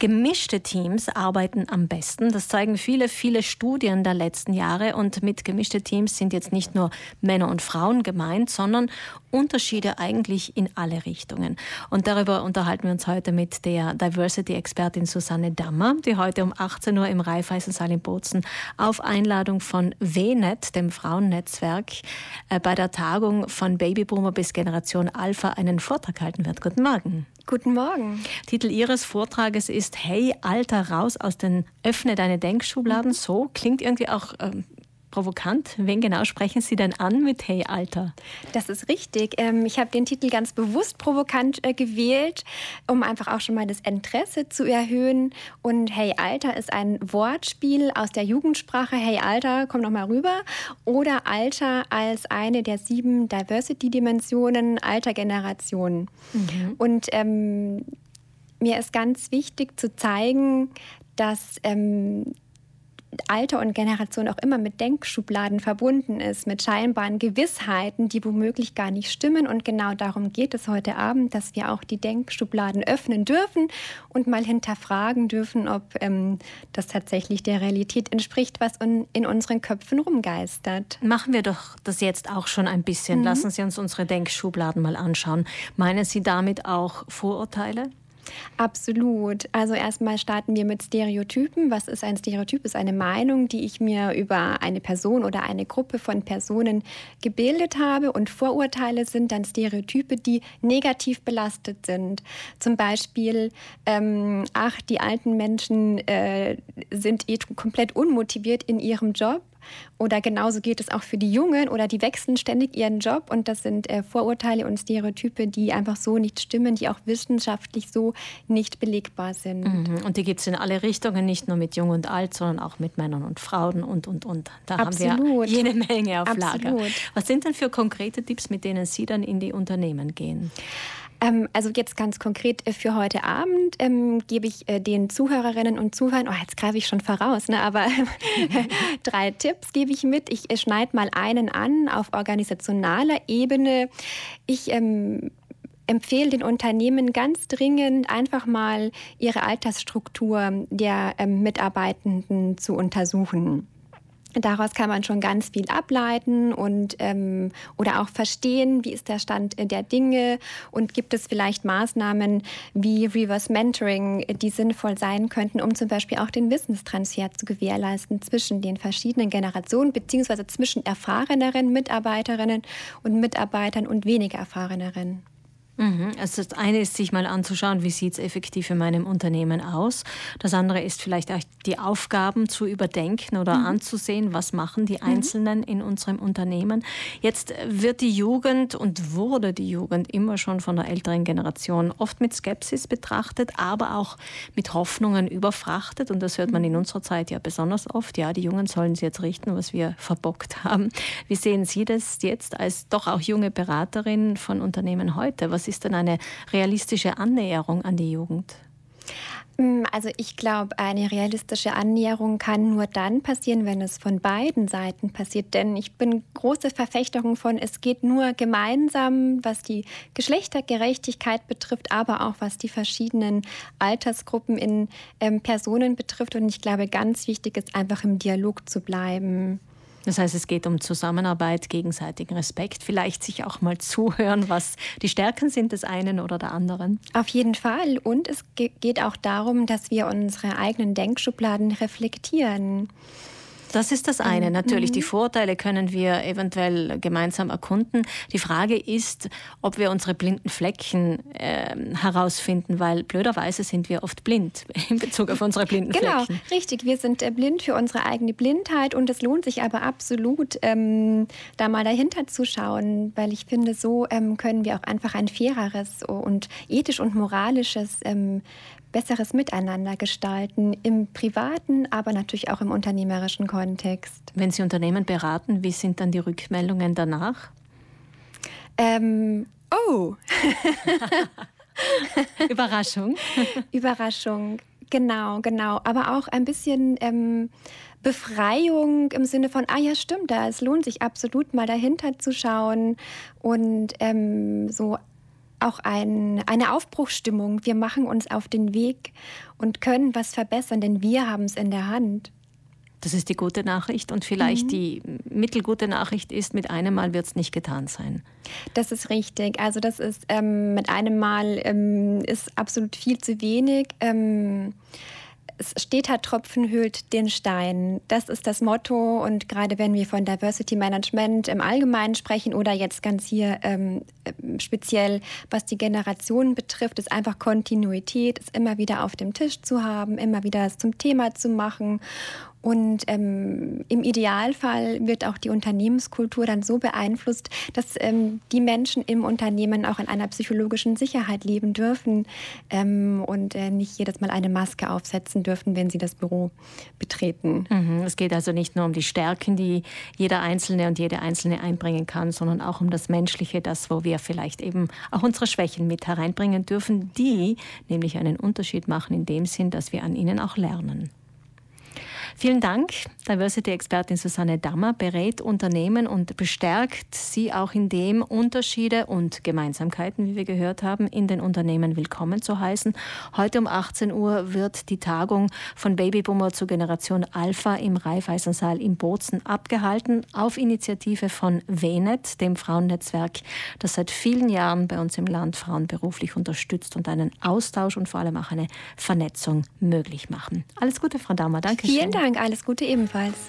Gemischte Teams arbeiten am besten. Das zeigen viele, viele Studien der letzten Jahre. Und mit gemischte Teams sind jetzt nicht nur Männer und Frauen gemeint, sondern Unterschiede eigentlich in alle Richtungen. Und darüber unterhalten wir uns heute mit der Diversity-Expertin Susanne Dammer, die heute um 18 Uhr im Raiffeisensaal in Bozen auf Einladung von WNET, dem Frauennetzwerk, äh, bei der Tagung von Babyboomer bis Generation Alpha einen Vortrag halten wird. Guten Morgen. Guten Morgen. Titel Ihres Vortrages ist Hey, Alter, raus aus den Öffne deine Denkschubladen. Mhm. So klingt irgendwie auch ähm, provokant. Wen genau sprechen Sie denn an mit Hey Alter? Das ist richtig. Ähm, ich habe den Titel ganz bewusst provokant äh, gewählt, um einfach auch schon mal das Interesse zu erhöhen. Und Hey Alter ist ein Wortspiel aus der Jugendsprache. Hey Alter, komm noch mal rüber. Oder Alter als eine der sieben Diversity-Dimensionen alter Generationen. Mhm. Und ähm, mir ist ganz wichtig zu zeigen, dass ähm, Alter und Generation auch immer mit Denkschubladen verbunden ist, mit scheinbaren Gewissheiten, die womöglich gar nicht stimmen. Und genau darum geht es heute Abend, dass wir auch die Denkschubladen öffnen dürfen und mal hinterfragen dürfen, ob ähm, das tatsächlich der Realität entspricht, was in, in unseren Köpfen rumgeistert. Machen wir doch das jetzt auch schon ein bisschen. Mhm. Lassen Sie uns unsere Denkschubladen mal anschauen. Meinen Sie damit auch Vorurteile? Absolut. Also erstmal starten wir mit Stereotypen. Was ist ein Stereotyp? Ist eine Meinung, die ich mir über eine Person oder eine Gruppe von Personen gebildet habe. Und Vorurteile sind dann Stereotype, die negativ belastet sind. Zum Beispiel, ähm, ach, die alten Menschen äh, sind eh komplett unmotiviert in ihrem Job. Oder genauso geht es auch für die Jungen oder die wechseln ständig ihren Job und das sind äh, Vorurteile und Stereotype, die einfach so nicht stimmen, die auch wissenschaftlich so nicht belegbar sind. Mhm. Und die gibt es in alle Richtungen, nicht nur mit Jung und Alt, sondern auch mit Männern und Frauen und, und, und. Da Absolut. haben wir jede Menge auf Absolut. Lager. Was sind denn für konkrete Tipps, mit denen Sie dann in die Unternehmen gehen? Ähm, also jetzt ganz konkret äh, für heute Abend ähm, gebe ich äh, den Zuhörerinnen und Zuhörern, oh, jetzt greife ich schon voraus, ne, aber drei Tipps gebe ich mit. Ich äh, schneide mal einen an auf organisationaler Ebene. Ich ähm, empfehle den Unternehmen ganz dringend, einfach mal ihre Altersstruktur der ähm, Mitarbeitenden zu untersuchen. Daraus kann man schon ganz viel ableiten und ähm, oder auch verstehen, wie ist der Stand der Dinge und gibt es vielleicht Maßnahmen wie Reverse Mentoring, die sinnvoll sein könnten, um zum Beispiel auch den Wissenstransfer zu gewährleisten zwischen den verschiedenen Generationen beziehungsweise zwischen erfahreneren Mitarbeiterinnen und Mitarbeitern und weniger erfahreneren. Mhm. Also das eine ist, sich mal anzuschauen, wie sieht es effektiv in meinem Unternehmen aus. Das andere ist vielleicht auch die Aufgaben zu überdenken oder mhm. anzusehen, was machen die mhm. Einzelnen mhm. in unserem Unternehmen. Jetzt wird die Jugend und wurde die Jugend immer schon von der älteren Generation oft mit Skepsis betrachtet, aber auch mit Hoffnungen überfrachtet. Und das hört man in mhm. unserer Zeit ja besonders oft. Ja, die Jungen sollen sie jetzt richten, was wir verbockt haben. Wie sehen Sie das jetzt als doch auch junge Beraterin von Unternehmen heute? Was ist denn eine realistische Annäherung an die Jugend? Mm, also ich glaube, eine realistische Annäherung kann nur dann passieren, wenn es von beiden Seiten passiert. Denn ich bin große Verfechterin von, es geht nur gemeinsam, was die Geschlechtergerechtigkeit betrifft, aber auch was die verschiedenen Altersgruppen in ähm, Personen betrifft. Und ich glaube, ganz wichtig ist einfach im Dialog zu bleiben. Das heißt, es geht um Zusammenarbeit, gegenseitigen Respekt, vielleicht sich auch mal zuhören, was die Stärken sind des einen oder der anderen. Auf jeden Fall. Und es geht auch darum, dass wir unsere eigenen Denkschubladen reflektieren. Das ist das eine. Mhm. Natürlich, die mhm. Vorteile können wir eventuell gemeinsam erkunden. Die Frage ist, ob wir unsere blinden Flecken äh, herausfinden, weil blöderweise sind wir oft blind in Bezug auf unsere blinden genau, Flecken. Genau, richtig. Wir sind äh, blind für unsere eigene Blindheit und es lohnt sich aber absolut, ähm, da mal dahinter zu schauen, weil ich finde, so ähm, können wir auch einfach ein faireres und ethisch und moralisches ähm, besseres Miteinander gestalten, im privaten, aber natürlich auch im unternehmerischen Kontext. Wenn Sie Unternehmen beraten, wie sind dann die Rückmeldungen danach? Ähm, oh! Überraschung. Überraschung, genau, genau. Aber auch ein bisschen ähm, Befreiung im Sinne von, ah ja, stimmt, da es lohnt sich absolut mal dahinter zu schauen und ähm, so auch ein, eine Aufbruchsstimmung. Wir machen uns auf den Weg und können was verbessern, denn wir haben es in der Hand. Das ist die gute Nachricht. Und vielleicht mhm. die mittelgute Nachricht ist, mit einem Mal wird es nicht getan sein. Das ist richtig. Also das ist ähm, mit einem Mal ähm, ist absolut viel zu wenig. Ähm, es steht halt Tropfen hüllt den Stein. Das ist das Motto. Und gerade wenn wir von Diversity Management im Allgemeinen sprechen oder jetzt ganz hier ähm, speziell, was die Generationen betrifft, ist einfach Kontinuität, es immer wieder auf dem Tisch zu haben, immer wieder es zum Thema zu machen und ähm, im Idealfall wird auch die Unternehmenskultur dann so beeinflusst, dass ähm, die Menschen im Unternehmen auch in einer psychologischen Sicherheit leben dürfen ähm, und äh, nicht jedes Mal eine Maske aufsetzen dürfen, wenn sie das Büro betreten. Mhm. Es geht also nicht nur um die Stärken, die jeder Einzelne und jede Einzelne einbringen kann, sondern auch um das Menschliche, das, wo wir vielleicht eben auch unsere Schwächen mit hereinbringen dürfen, die nämlich einen Unterschied machen in dem Sinn, dass wir an ihnen auch lernen. Vielen Dank. Diversity-Expertin Susanne Dammer berät Unternehmen und bestärkt sie auch in dem, Unterschiede und Gemeinsamkeiten, wie wir gehört haben, in den Unternehmen willkommen zu heißen. Heute um 18 Uhr wird die Tagung von Babyboomer zur Generation Alpha im Raiffeisensaal in Bozen abgehalten, auf Initiative von WENET, dem Frauennetzwerk, das seit vielen Jahren bei uns im Land Frauen beruflich unterstützt und einen Austausch und vor allem auch eine Vernetzung möglich machen. Alles Gute, Frau Dammer. Danke. Vielen Dank. Alles Gute ebenfalls.